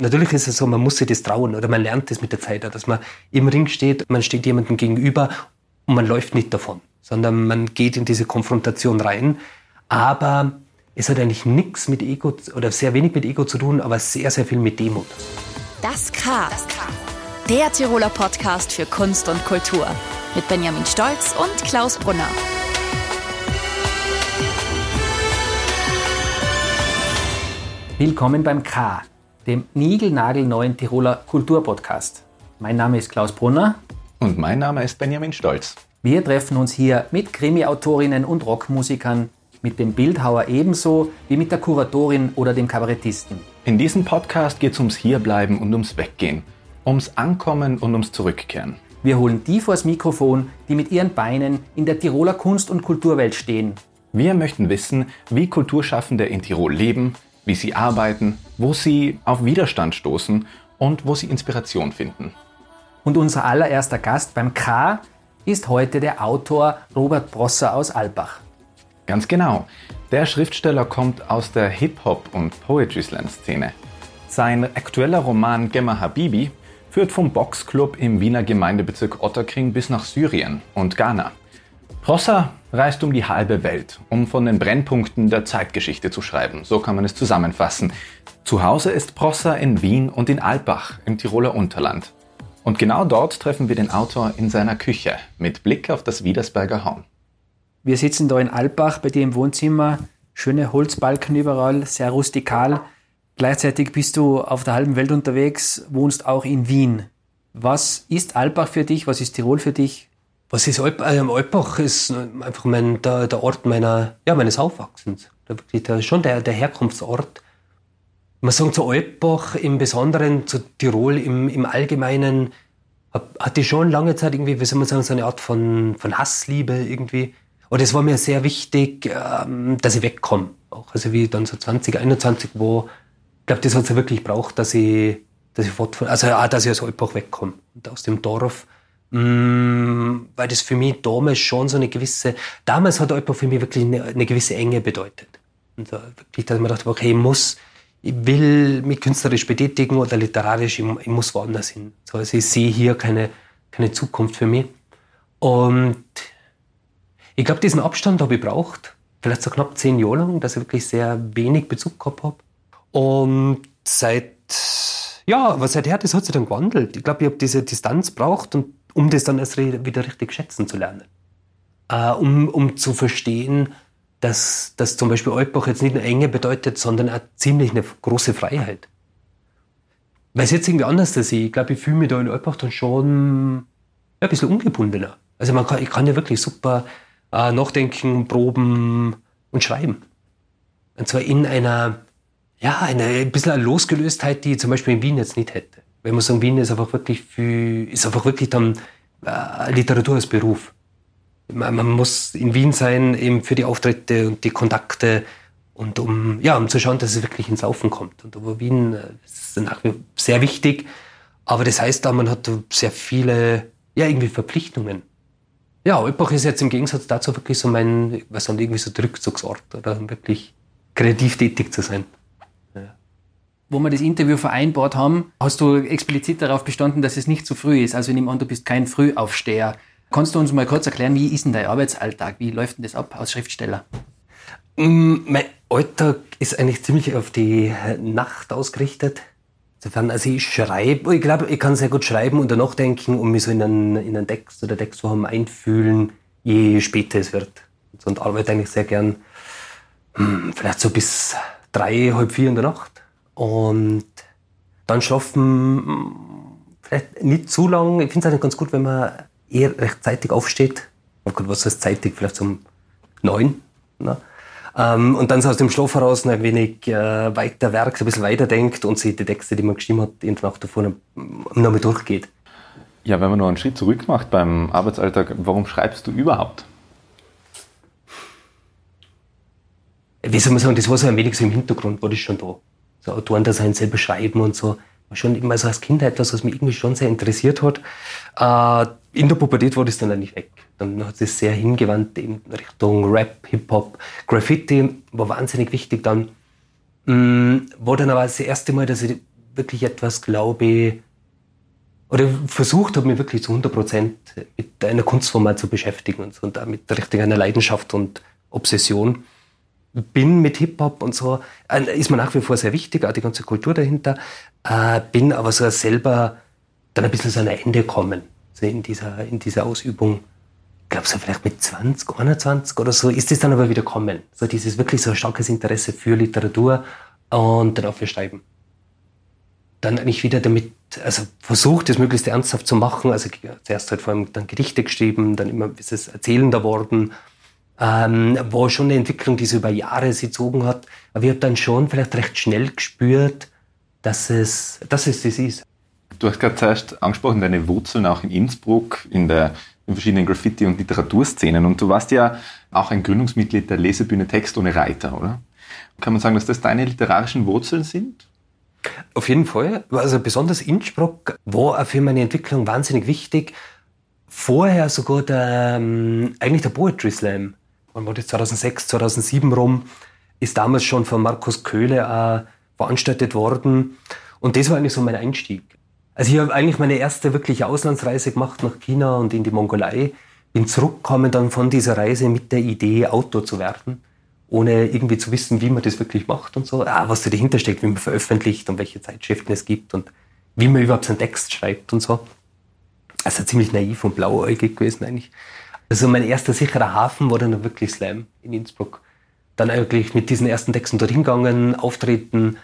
Natürlich ist es so, man muss sich das trauen oder man lernt das mit der Zeit, dass man im Ring steht, man steht jemandem gegenüber und man läuft nicht davon, sondern man geht in diese Konfrontation rein. Aber es hat eigentlich nichts mit Ego oder sehr wenig mit Ego zu tun, aber sehr, sehr viel mit Demut. Das K. Der Tiroler Podcast für Kunst und Kultur. Mit Benjamin Stolz und Klaus Brunner. Willkommen beim K, dem niegelnagelneuen Tiroler Kulturpodcast. Mein Name ist Klaus Brunner. Und mein Name ist Benjamin Stolz. Wir treffen uns hier mit Krimi-Autorinnen und Rockmusikern, mit dem Bildhauer ebenso wie mit der Kuratorin oder dem Kabarettisten. In diesem Podcast geht es ums Hierbleiben und ums Weggehen, ums Ankommen und ums Zurückkehren. Wir holen die vors Mikrofon, die mit ihren Beinen in der Tiroler Kunst- und Kulturwelt stehen. Wir möchten wissen, wie Kulturschaffende in Tirol leben, wie sie arbeiten, wo sie auf Widerstand stoßen und wo sie Inspiration finden. Und unser allererster Gast beim K ist heute der Autor Robert Brosser aus Albach. Ganz genau. Der Schriftsteller kommt aus der Hip-Hop- und Poetry Slam-Szene. Sein aktueller Roman Gemma Habibi führt vom Boxclub im Wiener Gemeindebezirk Otterkring bis nach Syrien und Ghana. Prosser reist um die halbe Welt, um von den Brennpunkten der Zeitgeschichte zu schreiben. So kann man es zusammenfassen. Zu Hause ist Prosser in Wien und in Albach im Tiroler Unterland. Und genau dort treffen wir den Autor in seiner Küche mit Blick auf das Wiedersberger Horn. Wir sitzen da in Albach bei dir im Wohnzimmer. Schöne Holzbalken überall, sehr rustikal. Gleichzeitig bist du auf der halben Welt unterwegs, wohnst auch in Wien. Was ist Albach für dich? Was ist Tirol für dich? Was ist Alp, äh, Alpbach? Ist einfach mein, der, der Ort meiner, ja, meines Aufwachsens. Der, der, schon der, der Herkunftsort. Man sagt zu Alpbach im Besonderen, zu Tirol im, im Allgemeinen, hatte schon lange Zeit irgendwie, wie soll man sagen, so eine Art von, von Hassliebe irgendwie. Und es war mir sehr wichtig, ähm, dass ich wegkomme. Auch also wie dann so 2021, wo ich glaube, das hat es ja wirklich braucht, dass ich, dass ich fort, also auch, dass ich aus Alpbach wegkomme und aus dem Dorf. Mm, weil das für mich damals schon so eine gewisse, damals hat Alpbach für mich wirklich eine, eine gewisse Enge bedeutet. Und wirklich, dass ich mir dachte, okay, ich muss, ich will mich künstlerisch betätigen oder literarisch, ich, ich muss woanders hin. So, also ich sehe hier keine, keine Zukunft für mich. Und ich glaube, diesen Abstand habe ich braucht, vielleicht so knapp zehn Jahre lang, dass ich wirklich sehr wenig Bezug gehabt habe. Und seit, ja, aber seither, das hat sich dann gewandelt. Ich glaube, ich habe diese Distanz braucht, und, um das dann erst wieder richtig schätzen zu lernen. Äh, um, um zu verstehen, dass, dass zum Beispiel Altbach jetzt nicht nur Enge bedeutet, sondern auch ziemlich eine große Freiheit. Weil es jetzt irgendwie anders ist. Ich glaube, ich fühle mich da in Altbach dann schon ja, ein bisschen ungebundener. Also man kann, ich kann ja wirklich super äh, nachdenken, proben und schreiben. Und zwar in einer, ja, einer ein bisschen eine Losgelöstheit, die ich zum Beispiel in Wien jetzt nicht hätte. Wenn man sagen, Wien ist einfach wirklich für, ist einfach wirklich dann äh, Literatur als Beruf. Man, man, muss in Wien sein, eben für die Auftritte und die Kontakte und um, ja, um zu schauen, dass es wirklich ins Laufen kommt. Und aber Wien äh, ist nach wie sehr wichtig. Aber das heißt auch, man hat sehr viele, ja, irgendwie Verpflichtungen. Ja, Olbach ist jetzt im Gegensatz dazu wirklich so mein, was irgendwie so der Rückzugsort oder wirklich kreativ tätig zu sein. Wo wir das Interview vereinbart haben, hast du explizit darauf bestanden, dass es nicht zu früh ist. Also ich nehme an, du bist kein Frühaufsteher. Kannst du uns mal kurz erklären, wie ist denn dein Arbeitsalltag? Wie läuft denn das ab als Schriftsteller? Mm, mein Alltag ist eigentlich ziemlich auf die Nacht ausgerichtet. Insofern, also ich schreibe, ich glaube, ich kann sehr gut schreiben und danach denken und mich so in einen, in einen Text oder Textform einfühlen, je später es wird. Und arbeite eigentlich sehr gern, hm, vielleicht so bis drei, halb vier in der Nacht. Und dann schlafen, vielleicht nicht zu lang. Ich finde es eigentlich ganz gut, wenn man eher rechtzeitig aufsteht. Oh Gott, was heißt zeitig? Vielleicht um neun. Ne? Ähm, und dann so aus dem Schlaf heraus noch ein wenig äh, weiter werkt, ein bisschen weiterdenkt und sich die Texte, die man geschrieben hat, in der Nacht davor nochmal durchgeht. Ja, wenn man noch einen Schritt zurück macht beim Arbeitsalltag, warum schreibst du überhaupt? Wie soll man sagen, das war so ein wenig so im Hintergrund, war das schon da. So Autoren da sein, selber schreiben und so. War schon immer so als Kind etwas, was mich irgendwie schon sehr interessiert hat. Äh, in der Pubertät war das dann eigentlich weg. Dann hat es sehr hingewandt in Richtung Rap, Hip-Hop, Graffiti war wahnsinnig wichtig dann. Mh, war dann aber das erste Mal, dass ich wirklich etwas, glaube oder versucht habe, mich wirklich zu 100 Prozent mit einer Kunstform zu beschäftigen und, so, und da mit richtig einer Leidenschaft und Obsession. Bin mit Hip-Hop und so, äh, ist mir nach wie vor sehr wichtig, auch die ganze Kultur dahinter. Äh, bin aber so selber dann ein bisschen so ein Ende kommen, so in dieser, in dieser Ausübung. Ich glaube, so vielleicht mit 20, 21 oder so ist es dann aber wieder kommen. So dieses wirklich so starkes Interesse für Literatur und dann auch für Schreiben. Dann eigentlich wieder damit, also versucht, das möglichst ernsthaft zu machen. Also zuerst halt vor allem dann Gedichte geschrieben, dann immer ist es erzählender worden. Ähm, war schon eine Entwicklung, die so über Jahre sich gezogen hat. Aber ich habe dann schon vielleicht recht schnell gespürt, dass es, dass es das ist. Du hast gerade zuerst angesprochen, deine Wurzeln auch in Innsbruck, in der in verschiedenen Graffiti- und Literaturszenen. Und du warst ja auch ein Gründungsmitglied der Lesebühne Text ohne Reiter, oder? Kann man sagen, dass das deine literarischen Wurzeln sind? Auf jeden Fall. Also besonders Innsbruck war auch für meine Entwicklung wahnsinnig wichtig. Vorher sogar der, ähm, eigentlich der Poetry Slam. Wann war das? 2006, 2007 rum. Ist damals schon von Markus Köhle äh, veranstaltet worden. Und das war eigentlich so mein Einstieg. Also ich habe eigentlich meine erste wirkliche Auslandsreise gemacht nach China und in die Mongolei. Bin zurückgekommen dann von dieser Reise mit der Idee, Autor zu werden, ohne irgendwie zu wissen, wie man das wirklich macht und so. Ah, was da dahinter steckt, wie man veröffentlicht und welche Zeitschriften es gibt und wie man überhaupt seinen Text schreibt und so. Also ziemlich naiv und blauäugig gewesen eigentlich. Also mein erster sicherer Hafen war dann wirklich Slam in Innsbruck. Dann eigentlich mit diesen ersten Texten dorthin gegangen, auftreten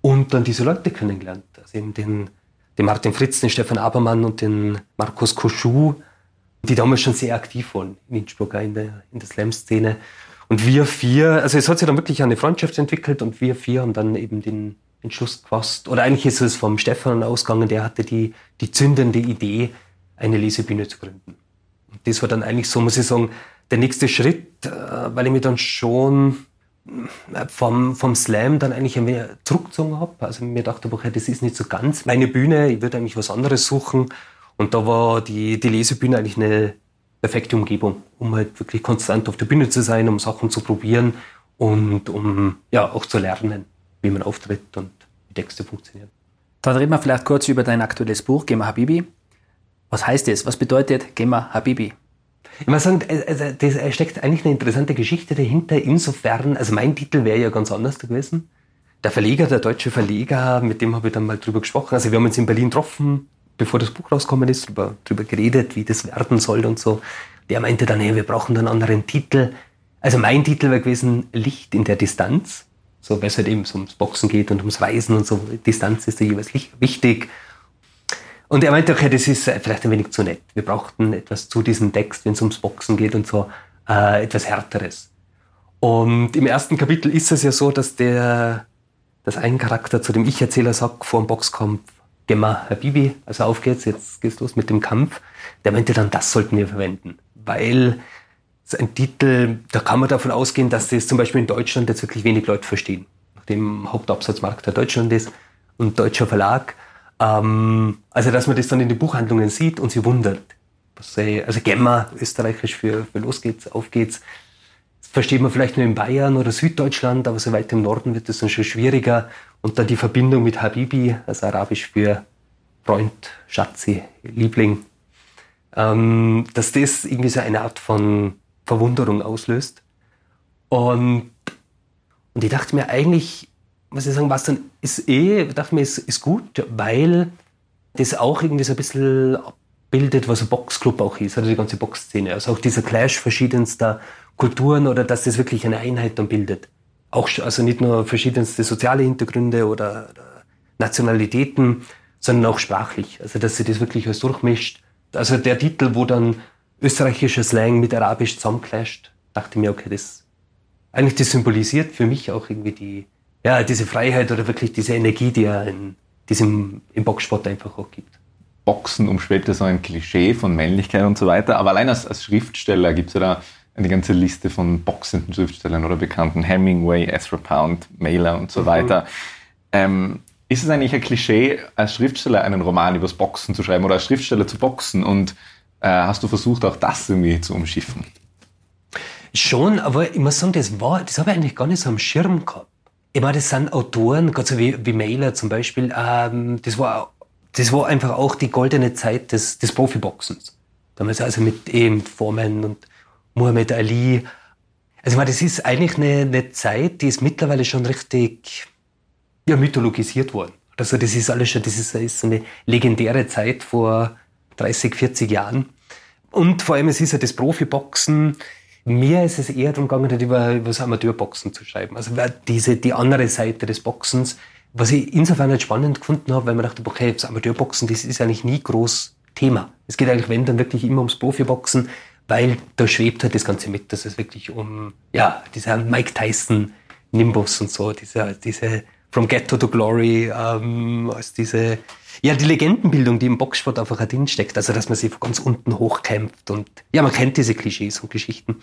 und dann diese Leute kennengelernt. Also eben den den Martin Fritz, den Stefan Abermann und den Markus Koschu, die damals schon sehr aktiv waren in Innsbruck, in der, in der Slam-Szene. Und wir vier, also es hat sich dann wirklich eine Freundschaft entwickelt und wir vier haben dann eben den Entschluss gefasst, oder eigentlich ist es vom Stefan ausgegangen, der hatte die, die zündende Idee, eine Lesebühne zu gründen. Das war dann eigentlich so, muss ich sagen, der nächste Schritt, äh, weil ich mir dann schon vom, vom Slam dann eigentlich ein wenig zurückgezogen habe. Also mir dachte, okay, das ist nicht so ganz meine Bühne, ich würde eigentlich was anderes suchen. Und da war die, die Lesebühne eigentlich eine perfekte Umgebung, um halt wirklich konstant auf der Bühne zu sein, um Sachen zu probieren und um ja auch zu lernen, wie man auftritt und wie Texte funktionieren. Dann reden wir vielleicht kurz über dein aktuelles Buch, Gema Habibi. Was heißt es? Was bedeutet Gema Habibi? Ich muss sagen, das steckt eigentlich eine interessante Geschichte dahinter. Insofern, also mein Titel wäre ja ganz anders gewesen. Der Verleger, der deutsche Verleger, mit dem habe ich dann mal drüber gesprochen. Also wir haben uns in Berlin getroffen, bevor das Buch rausgekommen ist, drüber, drüber geredet, wie das werden soll und so. Der meinte dann, hey, wir brauchen einen anderen Titel. Also mein Titel wäre gewesen Licht in der Distanz. So, weil es halt eben so ums Boxen geht und ums Reisen und so. Distanz ist da jeweils wichtig. Und er meinte, okay, das ist äh, vielleicht ein wenig zu nett. Wir brauchten etwas zu diesem Text, wenn es ums Boxen geht und so, äh, etwas Härteres. Und im ersten Kapitel ist es ja so, dass der, dass ein Charakter zu dem Ich-Erzähler sagt, vor dem Boxkampf, Gemma Habibi, also auf geht's, jetzt geht's los mit dem Kampf. Der meinte dann, das sollten wir verwenden, weil ein Titel, da kann man davon ausgehen, dass das zum Beispiel in Deutschland jetzt wirklich wenig Leute verstehen. Nachdem Hauptabsatzmarkt der Deutschland ist und deutscher Verlag, ähm, also, dass man das dann in den Buchhandlungen sieht und sich wundert. Also, Gemma, österreichisch für, für Los geht's, auf geht's. Das versteht man vielleicht nur in Bayern oder Süddeutschland, aber so weit im Norden wird das dann schon schwieriger. Und dann die Verbindung mit Habibi, also arabisch für Freund, Schatzi, Liebling, ähm, dass das irgendwie so eine Art von Verwunderung auslöst. Und, und ich dachte mir eigentlich, muss ich sagen, was dann ist eh, dachte mir, ist, ist gut, weil das auch irgendwie so ein bisschen abbildet, was ein Boxclub auch ist, oder die ganze Boxszene. Also auch dieser Clash verschiedenster Kulturen oder dass das wirklich eine Einheit dann bildet. Auch, also nicht nur verschiedenste soziale Hintergründe oder, oder Nationalitäten, sondern auch sprachlich. Also dass sie das wirklich alles durchmischt. Also der Titel, wo dann österreichischer Slang mit Arabisch zusammenclasht, dachte mir, okay, das eigentlich das symbolisiert für mich auch irgendwie die, ja, diese Freiheit oder wirklich diese Energie, die er in diesem, im Boxsport einfach auch gibt. Boxen umschwebt ja so ein Klischee von Männlichkeit und so weiter, aber allein als, als Schriftsteller gibt es ja da eine ganze Liste von boxenden Schriftstellern oder bekannten Hemingway, Ezra Pound, Mailer und so mhm. weiter. Ähm, ist es eigentlich ein Klischee, als Schriftsteller einen Roman übers Boxen zu schreiben oder als Schriftsteller zu boxen? Und äh, hast du versucht, auch das irgendwie zu umschiffen? Schon, aber ich muss sagen, das war, das habe ich eigentlich gar nicht so am Schirm gehabt. Ich meine, das sind Autoren, gerade so wie, wie Mailer zum Beispiel, ähm, das, war, das war einfach auch die goldene Zeit des, des Profiboxens. Damals also mit eben Foreman und Muhammad Ali. Also ich meine, das ist eigentlich eine, eine Zeit, die ist mittlerweile schon richtig ja, mythologisiert worden. Also das ist alles schon, das ist, ist eine legendäre Zeit vor 30, 40 Jahren. Und vor allem, es ist ja das Profiboxen, mir ist es eher darum gegangen, nicht über, über das Amateurboxen zu schreiben. Also diese, die andere Seite des Boxens, was ich insofern halt spannend gefunden habe, weil man dachte, okay, das Amateurboxen, das ist eigentlich nie groß Thema. Es geht eigentlich, wenn, dann wirklich immer ums Profiboxen, weil da schwebt halt das Ganze mit, dass es wirklich um, ja, dieser Mike Tyson Nimbus und so, diese, diese From Ghetto to Glory, ähm, als diese, ja, die Legendenbildung, die im Boxsport einfach drin steckt. Also, dass man sich von ganz unten hochkämpft und, ja, man kennt diese Klischees und Geschichten.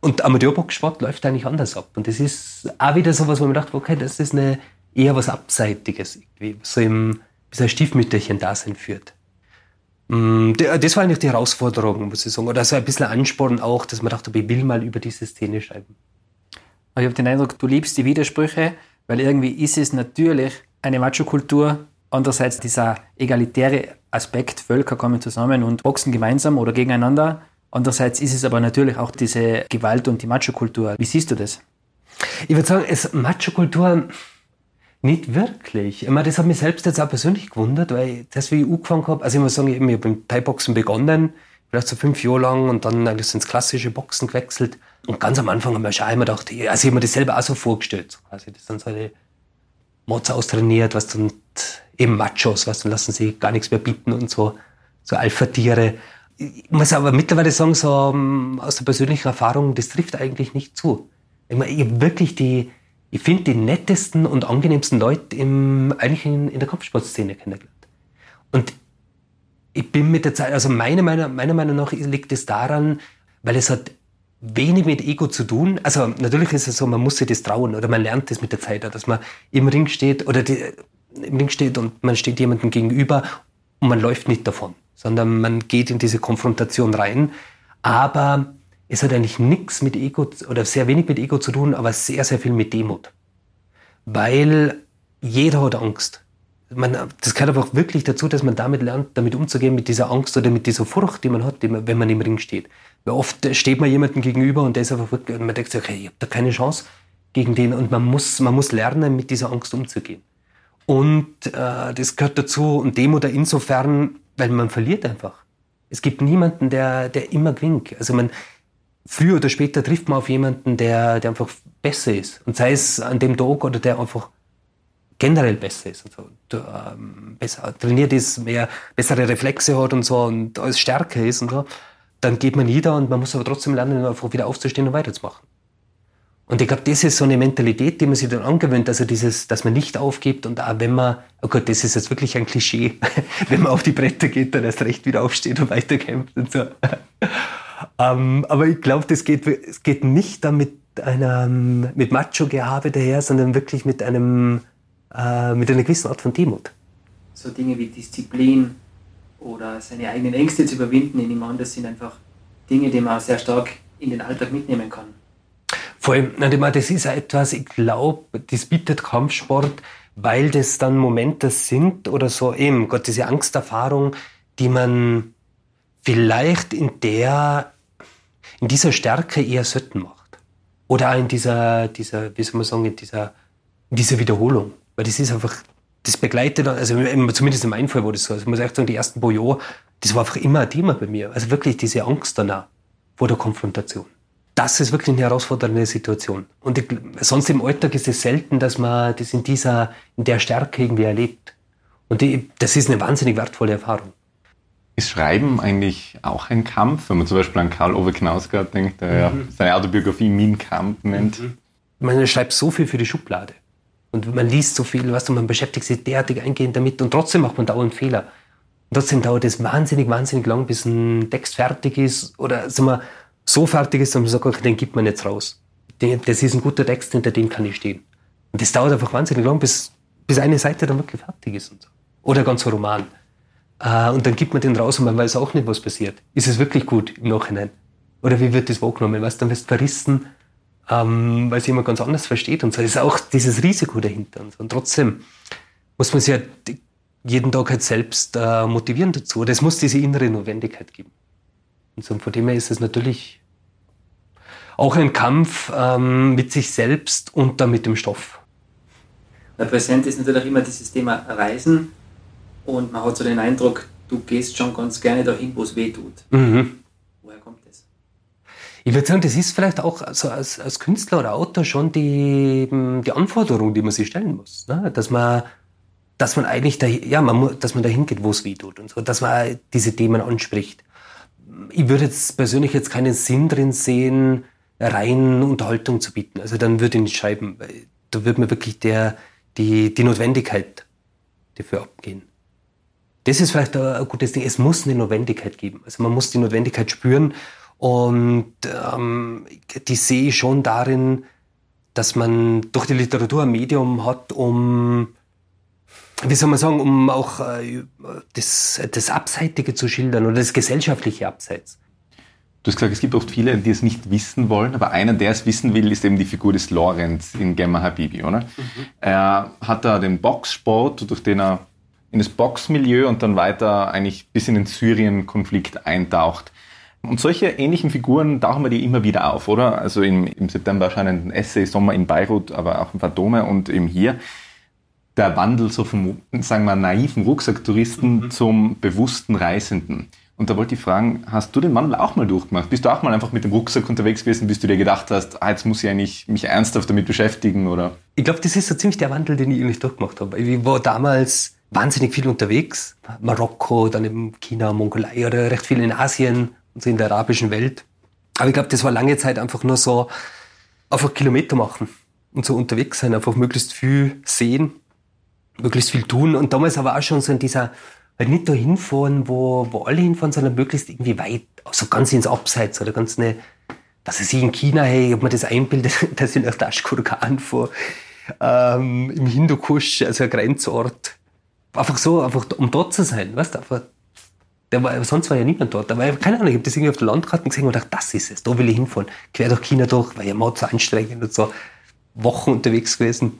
Und Amateurboxsport läuft eigentlich anders ab. Und das ist auch wieder so was, wo man dachte, okay, das ist eine, eher was Abseitiges, so im, so ein Stiefmütterchen Dasein führt. Mm, das war eigentlich die Herausforderung, muss ich sagen. Oder so ein bisschen Ansporn auch, dass man dachte, ich will mal über diese Szene schreiben. Ich habe den Eindruck, du liebst die Widersprüche, weil irgendwie ist es natürlich eine Macho-Kultur, Andererseits dieser egalitäre Aspekt, Völker kommen zusammen und boxen gemeinsam oder gegeneinander. Andererseits ist es aber natürlich auch diese Gewalt und die Macho-Kultur. Wie siehst du das? Ich würde sagen, es Macho-Kultur nicht wirklich. Ich meine, das hat mich selbst jetzt auch persönlich gewundert, weil das, wie ich angefangen habe, also ich muss sagen, ich habe beim Thai-Boxen begonnen, vielleicht so fünf Jahre lang und dann eigentlich so ins klassische Boxen gewechselt. Und ganz am Anfang haben wir schon einmal gedacht, also ich habe mir das selber auch so vorgestellt. quasi. Das sind so die Mods austrainiert, was dann eben Machos, was dann lassen sie gar nichts mehr bieten und so, so Alpha-Tiere. Ich muss aber mittlerweile sagen, so um, aus der persönlichen Erfahrung, das trifft eigentlich nicht zu. Ich, meine, ich wirklich die, ich finde die nettesten und angenehmsten Leute im, eigentlich in, in der Kampfsportszene kennengelernt. Und ich bin mit der Zeit, also meiner, meiner, meiner Meinung nach liegt es daran, weil es hat wenig mit Ego zu tun. Also natürlich ist es so, man muss sich das trauen oder man lernt das mit der Zeit, dass man im Ring steht oder die, im Ring steht und man steht jemandem gegenüber und man läuft nicht davon, sondern man geht in diese Konfrontation rein. Aber es hat eigentlich nichts mit Ego oder sehr wenig mit Ego zu tun, aber sehr, sehr viel mit Demut. Weil jeder hat Angst. Man, das gehört aber auch wirklich dazu, dass man damit lernt, damit umzugehen, mit dieser Angst oder mit dieser Furcht, die man hat, wenn man im Ring steht. Weil oft steht man jemandem gegenüber und der ist einfach wirklich, und man denkt sich, okay, ich habe da keine Chance gegen den und man muss, man muss lernen, mit dieser Angst umzugehen. Und äh, das gehört dazu und Demut insofern, weil man verliert einfach. Es gibt niemanden, der, der immer gewinnt. Also man, früher oder später trifft man auf jemanden, der, der einfach besser ist. Und sei es an dem Tag oder der einfach generell besser ist und so. Und, ähm, besser trainiert ist, mehr bessere Reflexe hat und so und alles stärker ist und so. Dann geht man nieder und man muss aber trotzdem lernen, einfach wieder aufzustehen und weiterzumachen. Und ich glaube, das ist so eine Mentalität, die man sich dann angewöhnt, also dieses, dass man nicht aufgibt und auch wenn man, oh Gott, das ist jetzt wirklich ein Klischee, wenn man auf die Bretter geht, dann erst recht wieder aufsteht und weiterkämpft und so. ähm, aber ich glaube, das geht, es geht nicht dann mit einem, mit Macho-Gehabe daher, sondern wirklich mit einem, äh, mit einer gewissen Art von Demut. So Dinge wie Disziplin oder seine eigenen Ängste zu überwinden, in ihm das sind einfach Dinge, die man sehr stark in den Alltag mitnehmen kann. Vor allem, das ist etwas, ich glaube, das bietet Kampfsport, weil das dann Momente sind oder so eben, Gott, diese Angsterfahrung, die man vielleicht in der, in dieser Stärke eher selten macht. Oder auch in dieser, dieser, wie soll man sagen, in dieser, in dieser Wiederholung. Weil das ist einfach, das begleitet, also zumindest in meinem Fall war das so. Also ich muss echt sagen, die ersten paar Jahre, das war einfach immer ein Thema bei mir. Also wirklich diese Angst danach vor der Konfrontation das ist wirklich eine herausfordernde Situation. Und ich, sonst im Alltag ist es selten, dass man das in dieser, in der Stärke irgendwie erlebt. Und die, das ist eine wahnsinnig wertvolle Erfahrung. Ist Schreiben eigentlich auch ein Kampf? Wenn man zum Beispiel an Karl Ove Knausgard denkt, der mhm. ja seine Autobiografie Min Kampf nennt. Mhm. Man schreibt so viel für die Schublade. Und man liest so viel, weißt du, man beschäftigt sich derartig eingehend damit und trotzdem macht man dauernd Fehler. Und trotzdem dauert es wahnsinnig, wahnsinnig lang, bis ein Text fertig ist. Oder sagen wir, so fertig ist, dass man sagt, okay, den gibt man jetzt raus. Das ist ein guter Text, hinter dem kann ich stehen. Und das dauert einfach wahnsinnig lang, bis, bis eine Seite dann wirklich fertig ist. Und so. Oder ein ganzer Roman. Äh, und dann gibt man den raus und man weiß auch nicht, was passiert. Ist es wirklich gut im Nachhinein? Oder wie wird das wahrgenommen? Weißt, dann wirst du verrissen. Ähm, weil sie jemand ganz anders versteht und so. Das ist auch dieses Risiko dahinter. Und, so. und trotzdem muss man sich ja jeden Tag halt selbst äh, motivieren dazu. Das muss diese innere Notwendigkeit geben. Und so, von dem her ist es natürlich auch ein Kampf ähm, mit sich selbst und dann mit dem Stoff. Ja, präsent ist natürlich immer dieses Thema Reisen und man hat so den Eindruck, du gehst schon ganz gerne dahin, wo es weh tut. Mhm. Ich würde sagen, das ist vielleicht auch also als, als Künstler oder Autor schon die, die Anforderung, die man sich stellen muss. Ne? Dass man dass man eigentlich da, ja, man, dass man dahin geht, wo es weh tut und so, dass man diese Themen anspricht. Ich würde jetzt persönlich jetzt keinen Sinn drin sehen, rein Unterhaltung zu bieten. Also dann würde ich nicht schreiben. Da würde mir wirklich der, die, die Notwendigkeit dafür abgehen. Das ist vielleicht ein gutes Ding. Es muss eine Notwendigkeit geben. Also man muss die Notwendigkeit spüren und ähm, die sehe ich schon darin, dass man durch die Literatur ein Medium hat, um wie soll man sagen, um auch äh, das, das Abseitige zu schildern oder das gesellschaftliche Abseits. Du hast gesagt, es gibt oft viele, die es nicht wissen wollen, aber einer, der es wissen will, ist eben die Figur des Lorenz in Gemma Habibi, oder? Mhm. Er hat da den Boxsport, durch den er in das Boxmilieu und dann weiter eigentlich bis in den Syrien-Konflikt eintaucht. Und solche ähnlichen Figuren tauchen wir dir immer wieder auf, oder? Also im, im September erscheinenden Essay Sommer in Beirut, aber auch in Phantome und eben hier der Wandel so vom, sagen wir, naiven Rucksacktouristen mhm. zum bewussten Reisenden. Und da wollte ich fragen, hast du den Wandel auch mal durchgemacht? Bist du auch mal einfach mit dem Rucksack unterwegs gewesen, bis du dir gedacht hast, ah, jetzt muss ich eigentlich mich ernsthaft damit beschäftigen, oder? Ich glaube, das ist so ziemlich der Wandel, den ich eigentlich durchgemacht habe. Ich war damals wahnsinnig viel unterwegs. Marokko, dann in China, Mongolei oder recht viel in Asien und so in der arabischen Welt. Aber ich glaube, das war lange Zeit einfach nur so, einfach Kilometer machen und so unterwegs sein, einfach möglichst viel sehen möglichst viel tun. Und damals aber auch schon so in dieser, halt nicht da hinfahren, wo, wo alle hinfahren, sondern möglichst irgendwie weit, also ganz ins Abseits oder ganz eine, weiß ich, in China, hey, ich hab mir das einbildet, dass ich nach Tashkurgan fahre, ähm, im Hindukusch, also ein Grenzort. Einfach so, einfach um dort zu sein, weißt du, einfach, der war, sonst war ja niemand dort. Aber keine Ahnung, ich habe das irgendwie auf der Landkarte gesehen und dachte, das ist es, da will ich hinfahren. Quer durch China durch, weil ja mal so anstrengend und so Wochen unterwegs gewesen.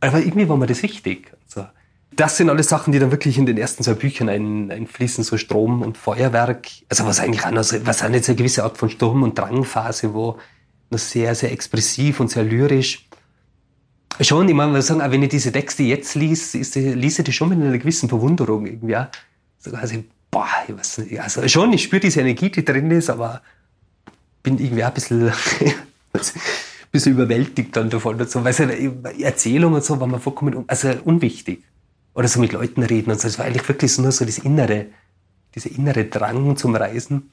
Aber irgendwie war mir das wichtig. Also, das sind alles Sachen, die dann wirklich in den ersten zwei Büchern ein, einfließen, so Strom und Feuerwerk. Also was eigentlich auch noch was auch jetzt eine gewisse Art von Sturm- und Drangphase, wo noch sehr, sehr expressiv und sehr lyrisch. Schon, ich meine, sagen, auch wenn ich diese Texte jetzt lies, ist, lese die schon mit einer gewissen Verwunderung irgendwie. Auch. So, also, boah, ich weiß nicht, also schon, ich spüre diese Energie, die drin ist, aber bin irgendwie auch ein bisschen bisschen überwältigt dann davon und so, weil so Erzählung und so war mir vollkommen also unwichtig. Oder so mit Leuten reden und so. Es war eigentlich wirklich nur so das Innere, dieser innere Drang zum Reisen.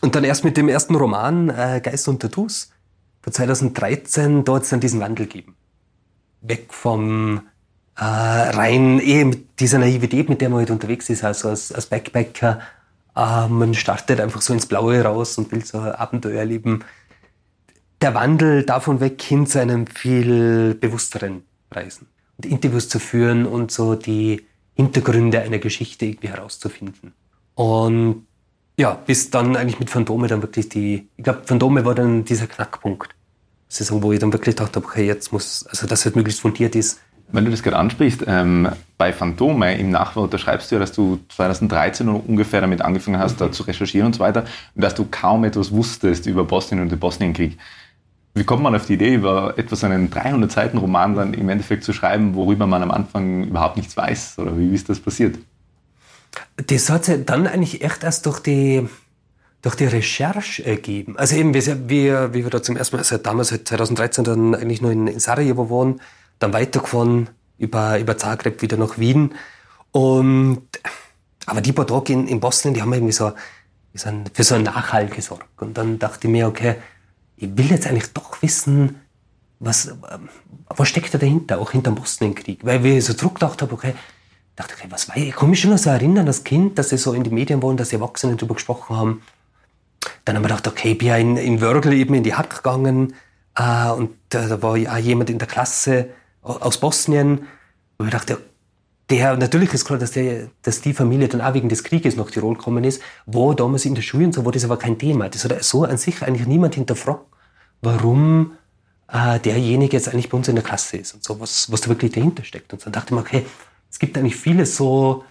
Und dann erst mit dem ersten Roman, äh, Geist und Tattoos, von 2013, dort es dann diesen Wandel gegeben. Weg vom äh, rein, eh mit dieser Naivität, mit der man halt unterwegs ist, also als, als Backpacker. Äh, man startet einfach so ins Blaue raus und will so Abenteuer erleben der Wandel davon weg hin zu einem viel bewussteren Reisen. Und Interviews zu führen und so die Hintergründe einer Geschichte irgendwie herauszufinden. Und ja, bis dann eigentlich mit Phantome dann wirklich die, ich glaube, Phantome war dann dieser Knackpunkt. Saison, wo ich dann wirklich dachte, okay, jetzt muss, also dass es möglichst fundiert ist. Wenn du das gerade ansprichst, ähm, bei Phantome im Nachwort, da schreibst du ja, dass du 2013 ungefähr damit angefangen hast, mhm. da zu recherchieren und so weiter, und dass du kaum etwas wusstest über Bosnien und den Bosnienkrieg. Wie kommt man auf die Idee, über etwas einen 300-Seiten-Roman dann im Endeffekt zu schreiben, worüber man am Anfang überhaupt nichts weiß? Oder wie ist das passiert? Das hat sich dann eigentlich echt erst durch die, durch die Recherche ergeben. Also eben, wie, wie, wie wir da zum ersten Mal, also damals halt 2013 dann eigentlich nur in, in Sarajevo waren, dann weitergefahren über, über Zagreb wieder nach Wien. Und, aber die paar Tage in, in Bosnien, die haben irgendwie so, für so einen Nachhall gesorgt. Und dann dachte ich mir, okay, ich will jetzt eigentlich doch wissen, was, ähm, was steckt da dahinter, auch hinter dem Bosnienkrieg. Weil wir so zurückgedacht haben, okay, dachte, okay, was war ich? Kann mich schon noch so erinnern, das Kind, dass sie so in den Medien waren, dass die Erwachsenen darüber gesprochen haben. Dann haben wir gedacht, okay, ich bin ja in, in Wörgl eben in die Hack gegangen äh, und äh, da war ja jemand in der Klasse aus Bosnien. Und ich dachte, der, natürlich ist klar, dass, der, dass die Familie dann auch wegen des Krieges nach Tirol gekommen ist, wo damals in der Schule und so war das aber kein Thema. Das hat so an sich eigentlich niemand hinterfragt, warum äh, derjenige jetzt eigentlich bei uns in der Klasse ist und so, was, was da wirklich dahinter steckt. Und dann dachte ich mir, okay, es gibt eigentlich viele so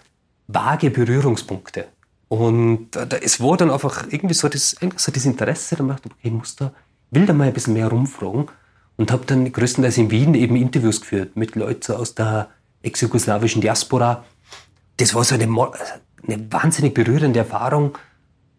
vage Berührungspunkte. Und äh, es war dann einfach irgendwie so das, so das Interesse, dann dachte ich, okay, ich muss da, will da mal ein bisschen mehr rumfragen und habe dann größtenteils in Wien eben Interviews geführt mit Leuten aus der ex-jugoslawischen Diaspora. Das war so eine, eine wahnsinnig berührende Erfahrung,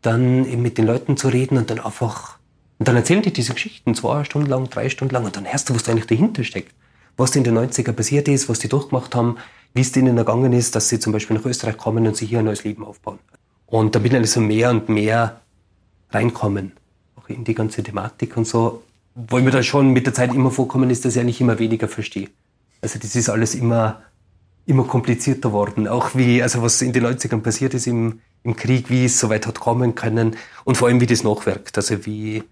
dann eben mit den Leuten zu reden und dann einfach, und dann erzählen die diese Geschichten zwei Stunden lang, drei Stunden lang und dann hörst du, was da eigentlich dahinter steckt. Was in den 90er passiert ist, was die durchgemacht haben, wie es denen ergangen ist, dass sie zum Beispiel nach Österreich kommen und sich hier ein neues Leben aufbauen. Und da bin ich so mehr und mehr reinkommen, auch in die ganze Thematik und so, wo mir da schon mit der Zeit immer vorkommen ist, dass ich eigentlich immer weniger verstehe. Also das ist alles immer, immer komplizierter worden. Auch wie, also was in den 90ern passiert ist im, im Krieg, wie es so weit hat kommen können und vor allem wie das nachwirkt. Also wie,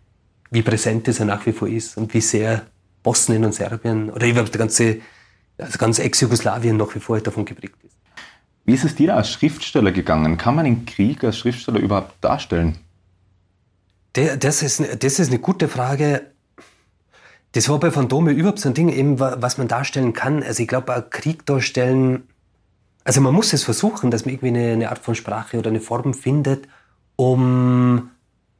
wie präsent es ja nach wie vor ist und wie sehr Bosnien und Serbien oder überhaupt der ganze, also ganz Ex-Jugoslawien nach wie vor davon geprägt ist. Wie ist es dir als Schriftsteller gegangen? Kann man den Krieg als Schriftsteller überhaupt darstellen? Das ist, das ist eine gute Frage. Das war bei Phantome überhaupt so ein Ding, eben, was man darstellen kann. Also ich glaube, Krieg darstellen, also man muss es versuchen, dass man irgendwie eine, eine, Art von Sprache oder eine Form findet, um,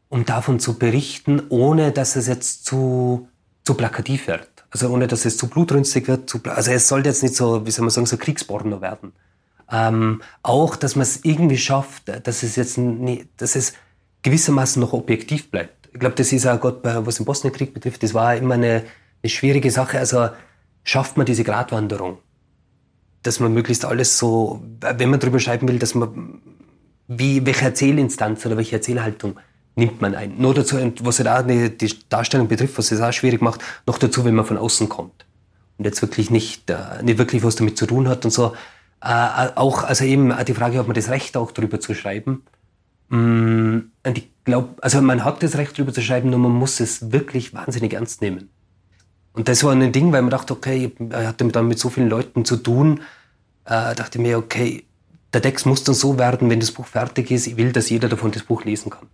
um davon zu berichten, ohne dass es jetzt zu, zu plakativ wird. Also ohne dass es zu blutrünstig wird. Zu, also es sollte jetzt nicht so, wie soll man sagen, so Kriegsporno werden. Ähm, auch, dass man es irgendwie schafft, dass es jetzt nie, dass es gewissermaßen noch objektiv bleibt ich glaube, das ist auch gerade, was den Bosnienkrieg betrifft, das war immer eine, eine schwierige Sache. Also schafft man diese Gratwanderung, dass man möglichst alles so, wenn man drüber schreiben will, dass man, wie, welche Erzählinstanz oder welche Erzählhaltung nimmt man ein. Nur dazu, was halt auch die Darstellung betrifft, was es auch schwierig macht, noch dazu, wenn man von außen kommt und jetzt wirklich nicht, äh, nicht wirklich was damit zu tun hat und so. Äh, auch, also eben die Frage, ob man das Recht auch drüber zu schreiben. Mm, und ich glaube, also man hat das Recht drüber zu schreiben, nur man muss es wirklich wahnsinnig ernst nehmen. Und das war ein Ding, weil man dachte, okay, ich hatte dann mit so vielen Leuten zu tun, äh, dachte mir, okay, der Text muss dann so werden, wenn das Buch fertig ist, ich will, dass jeder davon das Buch lesen kann.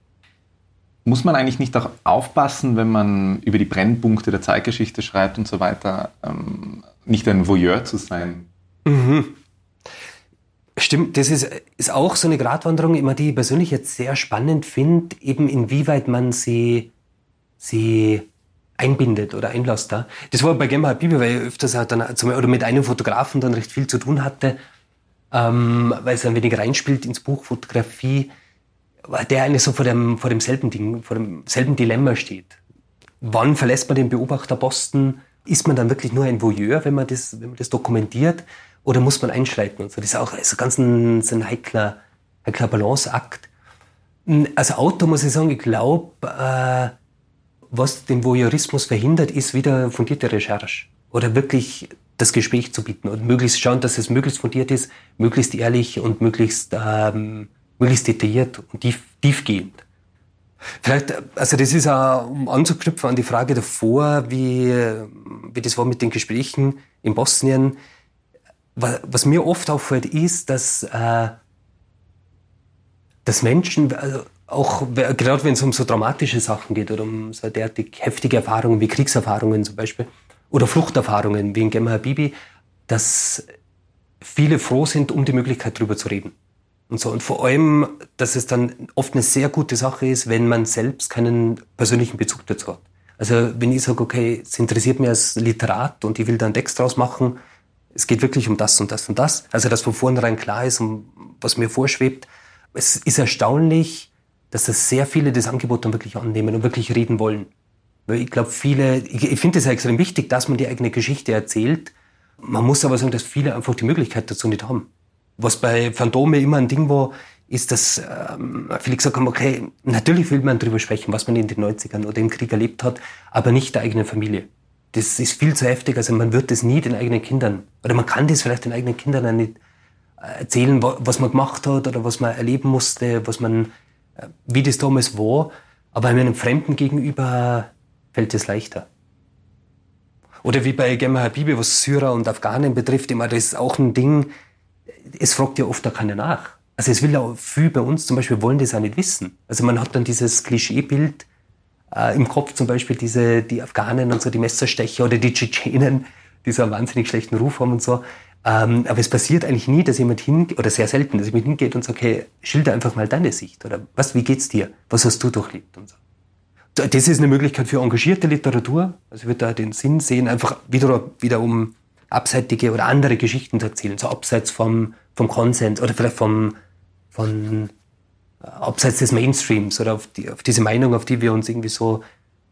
Muss man eigentlich nicht auch aufpassen, wenn man über die Brennpunkte der Zeitgeschichte schreibt und so weiter, ähm, nicht ein Voyeur zu sein? Mhm. Stimmt, das ist, ist auch so eine Gratwanderung, immer die ich persönlich jetzt sehr spannend finde, eben inwieweit man sie, sie einbindet oder einlässt da. Das war bei Gemma Bibi, weil ich öfters auch dann, oder mit einem Fotografen dann recht viel zu tun hatte, ähm, weil es ein wenig reinspielt ins Buch Fotografie, der eigentlich so vor, dem, vor demselben Ding, vor demselben Dilemma steht. Wann verlässt man den Beobachterposten? Ist man dann wirklich nur ein Voyeur, wenn man das, wenn man das dokumentiert? Oder muss man einschreiten und so? Das ist auch so ganz ein, so ein heikler, heikler Balanceakt. Als Autor muss ich sagen, ich glaube, äh, was den Voyeurismus verhindert, ist wieder fundierte Recherche. Oder wirklich das Gespräch zu bieten und möglichst schauen, dass es möglichst fundiert ist, möglichst ehrlich und möglichst, ähm, möglichst detailliert und tief, tiefgehend. Vielleicht, also das ist auch, um anzuknüpfen an die Frage davor, wie, wie das war mit den Gesprächen in Bosnien was mir oft auffällt, ist, dass, äh, dass Menschen, also auch gerade wenn es um so dramatische Sachen geht oder um so derartig heftige Erfahrungen wie Kriegserfahrungen zum Beispiel oder Fluchterfahrungen wie in Gemma Habibi, dass viele froh sind, um die Möglichkeit darüber zu reden. Und so. Und vor allem, dass es dann oft eine sehr gute Sache ist, wenn man selbst keinen persönlichen Bezug dazu hat. Also wenn ich sage, okay, es interessiert mich als Literat und ich will da einen Text draus machen, es geht wirklich um das und das und das. Also, dass von vornherein klar ist, um was mir vorschwebt. Es ist erstaunlich, dass das sehr viele das Angebot dann wirklich annehmen und wirklich reden wollen. Weil ich glaube, viele, ich, finde es ja extrem wichtig, dass man die eigene Geschichte erzählt. Man muss aber sagen, dass viele einfach die Möglichkeit dazu nicht haben. Was bei Phantome immer ein Ding war, ist, dass ähm, viele gesagt haben, okay, natürlich will man darüber sprechen, was man in den 90ern oder im Krieg erlebt hat, aber nicht der eigenen Familie das ist viel zu heftig. Also man wird das nie den eigenen Kindern, oder man kann das vielleicht den eigenen Kindern nicht äh, erzählen, was man gemacht hat oder was man erleben musste, was man, äh, wie das damals war. Aber einem Fremden gegenüber fällt es leichter. Oder wie bei Gemma Habibi, was Syrer und Afghanen betrifft, immer, das ist auch ein Ding, es fragt ja oft auch keiner nach. Also es will ja viel bei uns zum Beispiel wollen das auch nicht wissen. Also man hat dann dieses Klischeebild, äh, im Kopf zum Beispiel diese, die Afghanen und so, die Messerstecher oder die Tschetschenen, die so einen wahnsinnig schlechten Ruf haben und so. Ähm, aber es passiert eigentlich nie, dass jemand hingeht, oder sehr selten, dass jemand hingeht und sagt, okay, schilder einfach mal deine Sicht. Oder was, wie geht's dir? Was hast du durchlebt? Und so. Das ist eine Möglichkeit für engagierte Literatur. Also ich würde da den Sinn sehen, einfach wieder, wieder um abseitige oder andere Geschichten zu erzählen, so abseits vom, vom Konsens oder vielleicht vom, von, abseits des Mainstreams oder auf, die, auf diese Meinung, auf die wir uns irgendwie so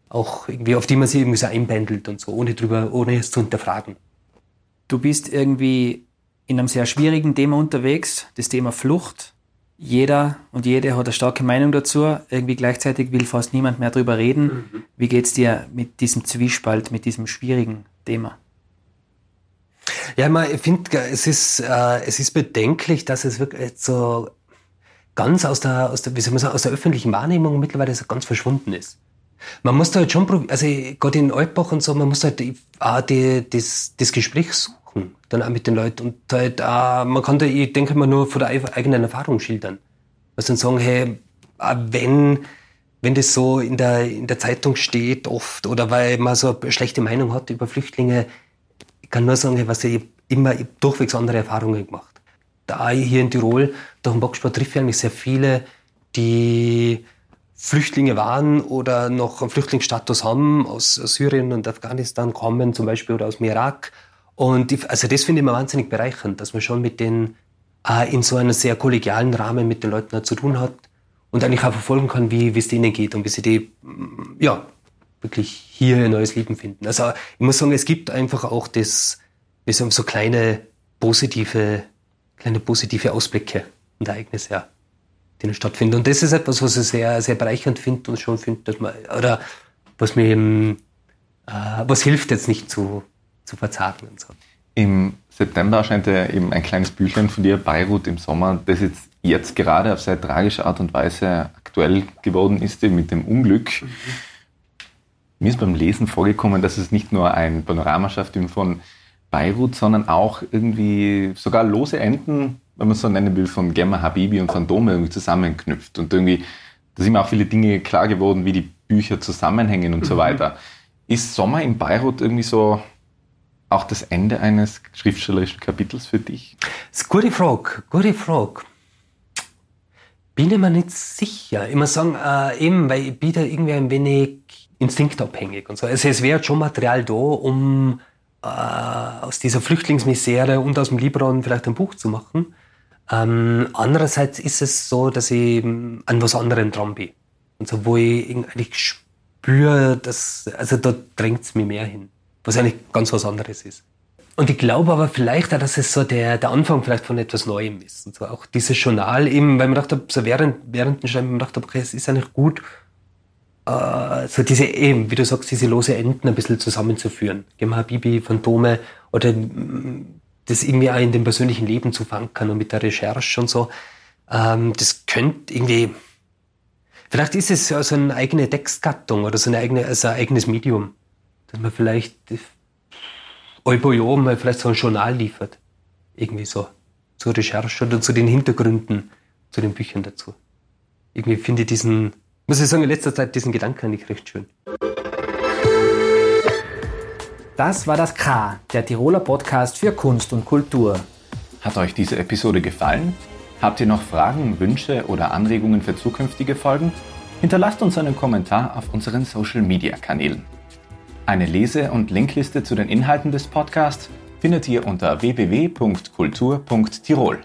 auch irgendwie, auf die man sich irgendwie so einbändelt und so, ohne drüber, ohne es zu hinterfragen. Du bist irgendwie in einem sehr schwierigen Thema unterwegs, das Thema Flucht. Jeder und jede hat eine starke Meinung dazu. Irgendwie gleichzeitig will fast niemand mehr darüber reden. Mhm. Wie geht's dir mit diesem Zwiespalt, mit diesem schwierigen Thema? Ja, man, ich finde, es ist, äh, es ist bedenklich, dass es wirklich so ganz aus der, aus der, wie soll man sagen, aus der öffentlichen Wahrnehmung mittlerweile ganz verschwunden ist. Man muss da halt schon probieren, also gerade in Altbach und so, man muss halt auch die, das, das Gespräch suchen, dann auch mit den Leuten. Und halt auch, man kann da, ich denke mal, nur von der eigenen Erfahrung schildern. Also dann sagen, hey, wenn, wenn das so in der, in der Zeitung steht oft oder weil man so eine schlechte Meinung hat über Flüchtlinge, ich kann nur sagen, was ich immer ich durchwegs andere Erfahrungen gemacht. Da hier in Tirol, durch den Boxsport trifft ich eigentlich sehr viele, die Flüchtlinge waren oder noch einen Flüchtlingsstatus haben, aus Syrien und Afghanistan kommen zum Beispiel oder aus dem Irak. Und ich, also das finde ich immer wahnsinnig bereichernd, dass man schon mit denen äh, in so einem sehr kollegialen Rahmen mit den Leuten zu tun hat und eigentlich auch verfolgen kann, wie es denen geht und wie sie die, mm, ja, wirklich hier ein neues Leben finden. Also ich muss sagen, es gibt einfach auch das, wie sagen, so kleine positive, kleine positive Ausblicke und Ereignisse. Ja die stattfinden. Und das ist etwas, was ich sehr, sehr bereichernd finde und schon finde, dass man, oder was mir eben, äh, was hilft jetzt nicht zu, zu verzagen und so. Im September erscheint ja eben ein kleines Büchlein von dir, Beirut im Sommer, das jetzt, jetzt gerade auf sehr tragische Art und Weise aktuell geworden ist, mit dem Unglück. Mhm. Mir ist beim Lesen vorgekommen, dass es nicht nur ein Panorama schafft von Beirut, sondern auch irgendwie sogar lose Enden wenn man es so nennen will, von Gemma Habibi und Phantome irgendwie zusammenknüpft. Und irgendwie, da sind mir auch viele Dinge klar geworden, wie die Bücher zusammenhängen und mhm. so weiter. Ist Sommer in Beirut irgendwie so auch das Ende eines schriftstellerischen Kapitels für dich? Das ist eine gute Frage, gute Frage. Bin ich mir nicht sicher. Ich muss sagen, äh, eben, weil ich bin da irgendwie ein wenig instinktabhängig und so. Also es wäre schon Material da, um äh, aus dieser Flüchtlingsmisere und aus dem Libanon vielleicht ein Buch zu machen. Ähm, andererseits ist es so, dass ich an was anderem dran bin. Und so, wo ich eigentlich spüre, dass, also da drängt es mir mehr hin. Was eigentlich ganz was anderes ist. Und ich glaube aber vielleicht auch, dass es so der, der Anfang vielleicht von etwas Neuem ist. Und so auch dieses Journal eben, weil man dachte, so während, während dem Schreiben, man dachte, okay, es ist eigentlich gut, so diese eben, wie du sagst, diese lose Enden ein bisschen zusammenzuführen. Gemma Bibi, Phantome oder das irgendwie auch in dem persönlichen Leben zu verankern und mit der Recherche und so. Ähm, das könnte irgendwie, vielleicht ist es ja so eine eigene Textgattung oder so eine eigene, also ein eigenes Medium, dass man vielleicht Jahr mal vielleicht so ein Journal liefert. Irgendwie so. Zur Recherche oder zu den Hintergründen zu den Büchern dazu. Irgendwie finde ich diesen, muss ich sagen, in letzter Zeit diesen Gedanken nicht recht schön. Das war das K, der Tiroler Podcast für Kunst und Kultur. Hat euch diese Episode gefallen? Habt ihr noch Fragen, Wünsche oder Anregungen für zukünftige Folgen? Hinterlasst uns einen Kommentar auf unseren Social Media Kanälen. Eine Lese- und Linkliste zu den Inhalten des Podcasts findet ihr unter www.kultur.tirol.